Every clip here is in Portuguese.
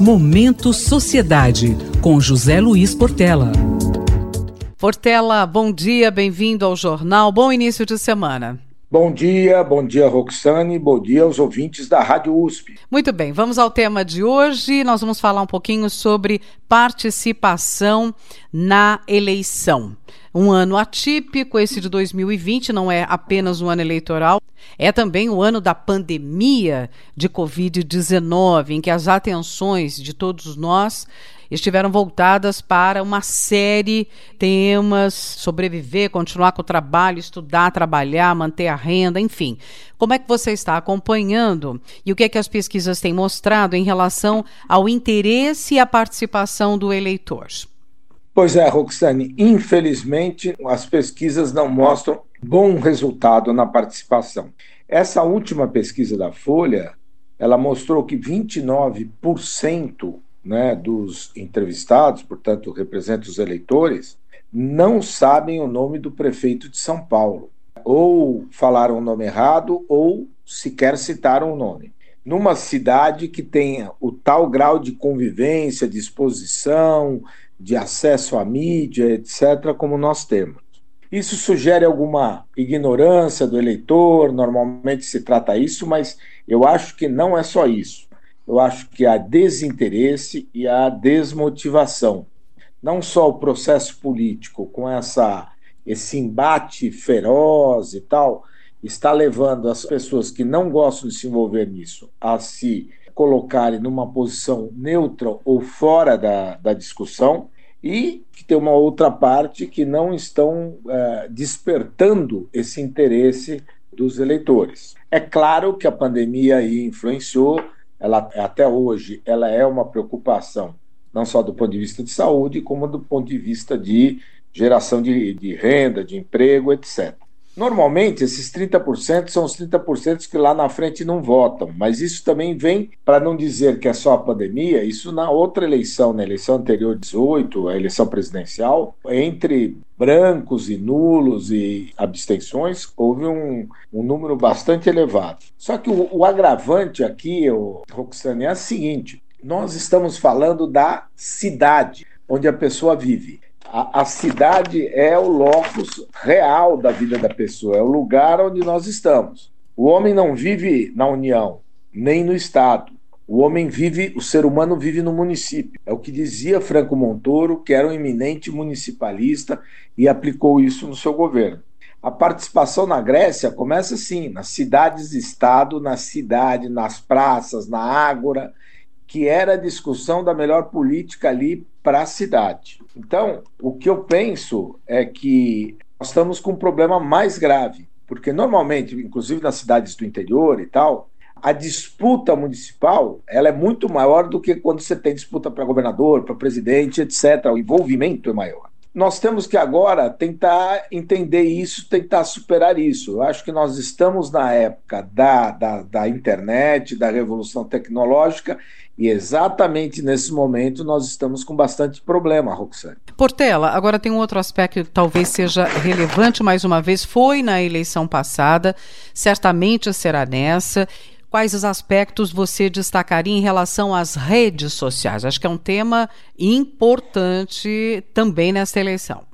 Momento Sociedade, com José Luiz Portela. Portela, bom dia, bem-vindo ao jornal. Bom início de semana. Bom dia, bom dia Roxane, bom dia aos ouvintes da Rádio USP. Muito bem, vamos ao tema de hoje. Nós vamos falar um pouquinho sobre participação na eleição. Um ano atípico, esse de 2020 não é apenas um ano eleitoral, é também o ano da pandemia de Covid-19, em que as atenções de todos nós estiveram voltadas para uma série de temas, sobreviver, continuar com o trabalho, estudar, trabalhar, manter a renda, enfim. Como é que você está acompanhando e o que é que as pesquisas têm mostrado em relação ao interesse e à participação do eleitor? Pois é, Roxane, infelizmente as pesquisas não mostram bom resultado na participação. Essa última pesquisa da Folha, ela mostrou que 29% né, dos entrevistados, portanto, representa os eleitores, não sabem o nome do prefeito de São Paulo. Ou falaram o nome errado, ou sequer citaram o nome. Numa cidade que tenha o tal grau de convivência, de exposição, de acesso à mídia, etc., como nós temos. Isso sugere alguma ignorância do eleitor, normalmente se trata isso, mas eu acho que não é só isso. Eu acho que há desinteresse e há desmotivação. Não só o processo político, com essa, esse embate feroz e tal, está levando as pessoas que não gostam de se envolver nisso a se colocarem numa posição neutra ou fora da, da discussão, e que tem uma outra parte que não estão é, despertando esse interesse dos eleitores. É claro que a pandemia aí influenciou, ela até hoje ela é uma preocupação, não só do ponto de vista de saúde, como do ponto de vista de geração de, de renda, de emprego, etc. Normalmente, esses 30% são os 30% que lá na frente não votam, mas isso também vem, para não dizer que é só a pandemia, isso na outra eleição, na eleição anterior 18, a eleição presidencial, entre brancos e nulos e abstenções, houve um, um número bastante elevado. Só que o, o agravante aqui, o Roxane, é o seguinte: nós estamos falando da cidade onde a pessoa vive. A, a, cidade é o locus real da vida da pessoa, é o lugar onde nós estamos. O homem não vive na União, nem no Estado. O homem vive, o ser humano vive no município. É o que dizia Franco Montoro, que era um eminente municipalista e aplicou isso no seu governo. A participação na Grécia começa assim, nas cidades-estado, na cidade, nas praças, na ágora, que era a discussão da melhor política ali para a cidade. Então, o que eu penso é que nós estamos com um problema mais grave, porque normalmente, inclusive nas cidades do interior e tal, a disputa municipal ela é muito maior do que quando você tem disputa para governador, para presidente, etc. O envolvimento é maior. Nós temos que agora tentar entender isso, tentar superar isso. Eu acho que nós estamos na época da, da, da internet, da revolução tecnológica, e exatamente nesse momento nós estamos com bastante problema, Roxane. Portela, agora tem um outro aspecto que talvez seja relevante mais uma vez, foi na eleição passada, certamente será nessa. Quais os aspectos você destacaria em relação às redes sociais? Acho que é um tema importante também nessa eleição.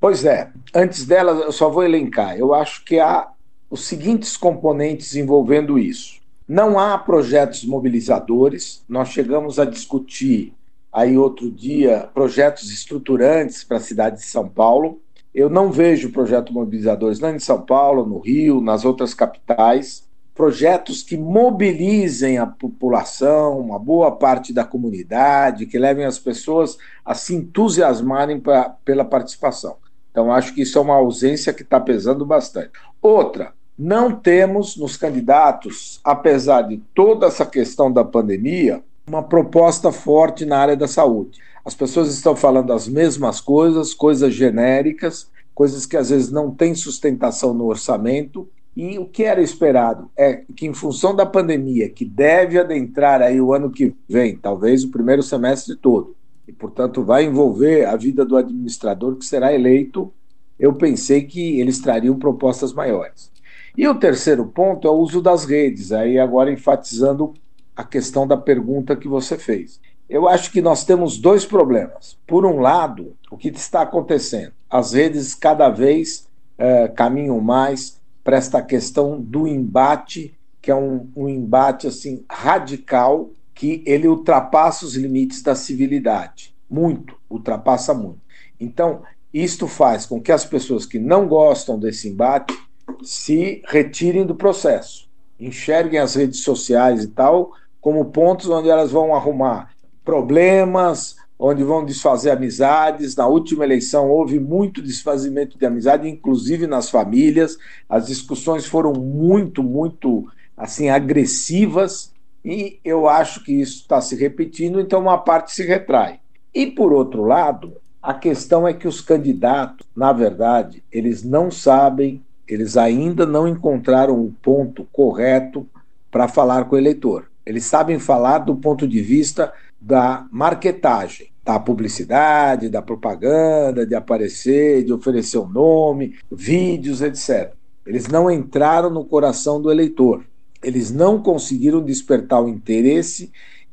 Pois é, antes dela eu só vou elencar. Eu acho que há os seguintes componentes envolvendo isso. Não há projetos mobilizadores. Nós chegamos a discutir aí outro dia projetos estruturantes para a cidade de São Paulo. Eu não vejo projetos mobilizadores nem em São Paulo, no Rio, nas outras capitais. Projetos que mobilizem a população, uma boa parte da comunidade, que levem as pessoas a se entusiasmarem pra, pela participação. Então, acho que isso é uma ausência que está pesando bastante. Outra, não temos nos candidatos, apesar de toda essa questão da pandemia, uma proposta forte na área da saúde. As pessoas estão falando as mesmas coisas, coisas genéricas, coisas que às vezes não têm sustentação no orçamento. E o que era esperado é que, em função da pandemia, que deve adentrar aí o ano que vem, talvez o primeiro semestre todo, e portanto vai envolver a vida do administrador que será eleito, eu pensei que eles trariam propostas maiores. E o terceiro ponto é o uso das redes, aí agora enfatizando a questão da pergunta que você fez. Eu acho que nós temos dois problemas. Por um lado, o que está acontecendo? As redes cada vez é, caminham mais para esta questão do embate, que é um, um embate assim radical, que ele ultrapassa os limites da civilidade. Muito, ultrapassa muito. Então, isto faz com que as pessoas que não gostam desse embate se retirem do processo, enxerguem as redes sociais e tal como pontos onde elas vão arrumar problemas, onde vão desfazer amizades. Na última eleição houve muito desfazimento de amizade, inclusive nas famílias. As discussões foram muito, muito assim agressivas e eu acho que isso está se repetindo, então uma parte se retrai. E por outro lado, a questão é que os candidatos, na verdade, eles não sabem, eles ainda não encontraram o ponto correto para falar com o eleitor. Eles sabem falar do ponto de vista da marketagem, da publicidade, da propaganda, de aparecer, de oferecer o um nome, vídeos, etc. Eles não entraram no coração do eleitor. Eles não conseguiram despertar o interesse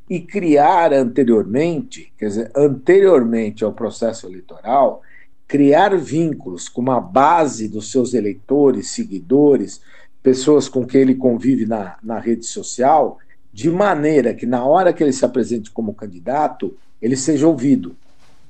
e criar anteriormente, quer dizer, anteriormente ao processo eleitoral, criar vínculos com uma base dos seus eleitores, seguidores, pessoas com quem ele convive na, na rede social, de maneira que na hora que ele se apresente como candidato, ele seja ouvido,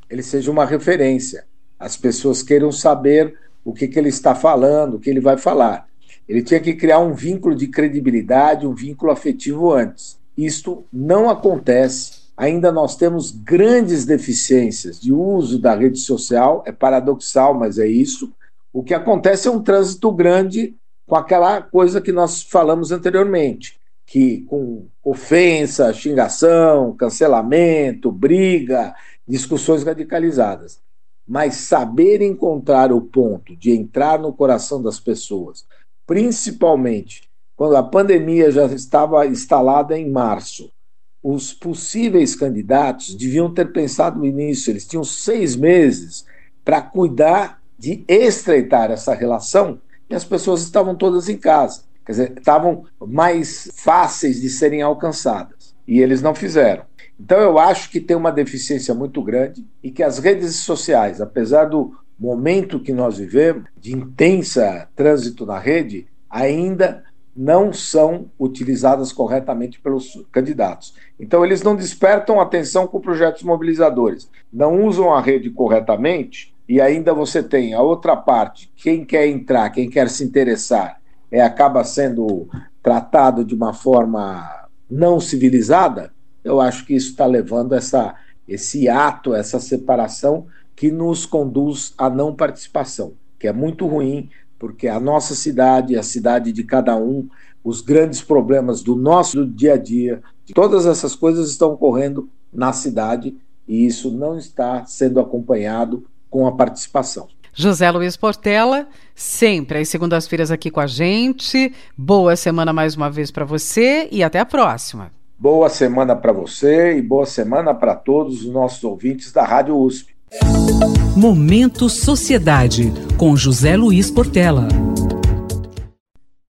ele seja uma referência, as pessoas queiram saber o que, que ele está falando, o que ele vai falar. Ele tinha que criar um vínculo de credibilidade, um vínculo afetivo antes. Isto não acontece. Ainda nós temos grandes deficiências de uso da rede social, é paradoxal, mas é isso. O que acontece é um trânsito grande com aquela coisa que nós falamos anteriormente que com ofensa, xingação, cancelamento, briga, discussões radicalizadas. Mas saber encontrar o ponto de entrar no coração das pessoas, principalmente quando a pandemia já estava instalada em março, os possíveis candidatos deviam ter pensado no início, eles tinham seis meses para cuidar de estreitar essa relação e as pessoas estavam todas em casa. Quer dizer, estavam mais fáceis de serem alcançadas. E eles não fizeram. Então eu acho que tem uma deficiência muito grande e que as redes sociais, apesar do momento que nós vivemos, de intensa trânsito na rede, ainda não são utilizadas corretamente pelos candidatos. Então, eles não despertam atenção com projetos mobilizadores, não usam a rede corretamente, e ainda você tem a outra parte: quem quer entrar, quem quer se interessar, é, acaba sendo tratado de uma forma não civilizada, eu acho que isso está levando essa, esse ato, essa separação que nos conduz à não participação, que é muito ruim, porque a nossa cidade, a cidade de cada um, os grandes problemas do nosso dia a dia, todas essas coisas estão ocorrendo na cidade e isso não está sendo acompanhado com a participação. José Luiz Portela, sempre às segundas-feiras aqui com a gente. Boa semana mais uma vez para você e até a próxima. Boa semana para você e boa semana para todos os nossos ouvintes da Rádio USP. Momento Sociedade com José Luiz Portela.